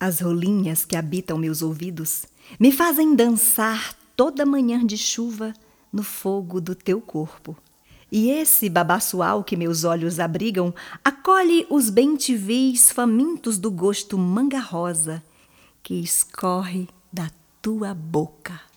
As rolinhas que habitam meus ouvidos me fazem dançar toda manhã de chuva no fogo do teu corpo. E esse babaçoal que meus olhos abrigam acolhe os bentivis famintos do gosto manga rosa que escorre da tua boca.